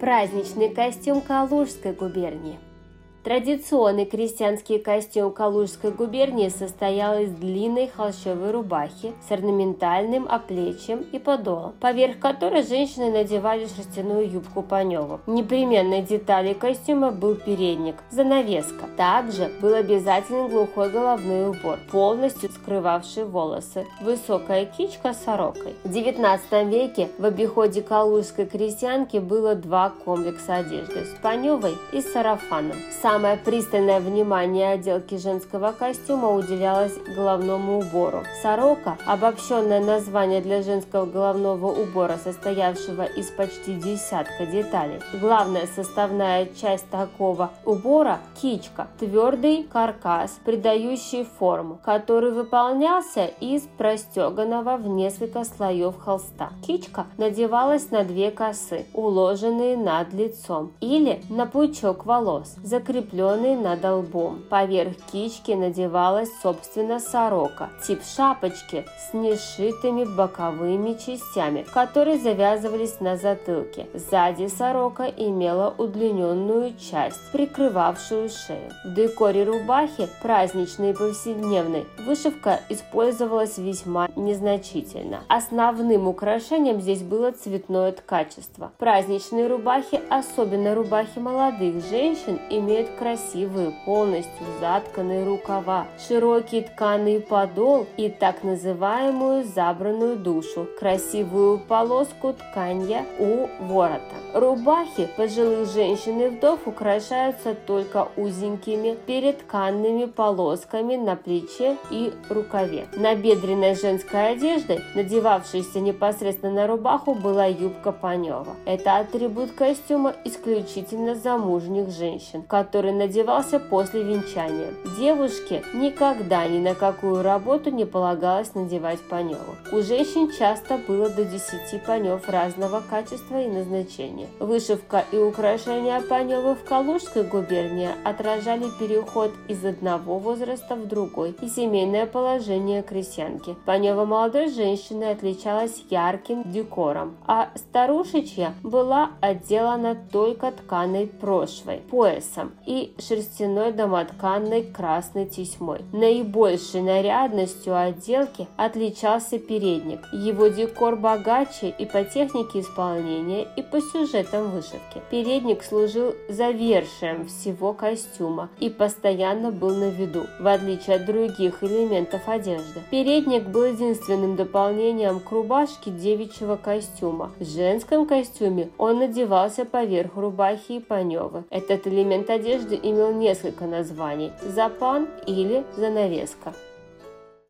Праздничный костюм Калужской губернии. Традиционный крестьянский костюм Калужской губернии состоял из длинной холщовой рубахи с орнаментальным оплечьем и подолом, поверх которой женщины надевали шерстяную юбку паневу. Непременной деталью костюма был передник, занавеска. Также был обязательный глухой головной убор, полностью скрывавший волосы, высокая кичка с сорокой. В XIX веке в обиходе калужской крестьянки было два комплекса одежды с паневой и с сарафаном. Сам Самое пристальное внимание отделки женского костюма уделялось головному убору. Сорока – обобщенное название для женского головного убора, состоявшего из почти десятка деталей. Главная составная часть такого убора – кичка – твердый каркас, придающий форму, который выполнялся из простеганного в несколько слоев холста. Кичка надевалась на две косы, уложенные над лицом, или на пучок волос, закрепленный закрепленный над лбом. Поверх кички надевалась, собственно, сорока, тип шапочки с нешитыми боковыми частями, которые завязывались на затылке. Сзади сорока имела удлиненную часть, прикрывавшую шею. В декоре рубахи, праздничной и повседневной, вышивка использовалась весьма незначительно. Основным украшением здесь было цветное ткачество. Праздничные рубахи, особенно рубахи молодых женщин, имеют красивые, полностью затканные рукава, широкий тканый подол и так называемую забранную душу, красивую полоску тканья у ворота. Рубахи пожилых женщин и вдов украшаются только узенькими перетканными полосками на плече и рукаве. На бедренной женской одеждой, надевавшейся непосредственно на рубаху, была юбка панева. Это атрибут костюма исключительно замужних женщин, которые который надевался после венчания. Девушке никогда ни на какую работу не полагалось надевать паневу. У женщин часто было до 10 панев разного качества и назначения. Вышивка и украшения паневы в Калужской губернии отражали переход из одного возраста в другой и семейное положение крестьянки. Панева молодой женщины отличалась ярким декором, а старушечья была отделана только тканой прошвой, поясом и шерстяной домотканной красной тесьмой. Наибольшей нарядностью отделки отличался передник. Его декор богаче и по технике исполнения, и по сюжетам вышивки. Передник служил завершием всего костюма и постоянно был на виду, в отличие от других элементов одежды. Передник был единственным дополнением к рубашке девичьего костюма. В женском костюме он надевался поверх рубахи и паневы. Этот элемент одежды одежды имел несколько названий – запан или занавеска.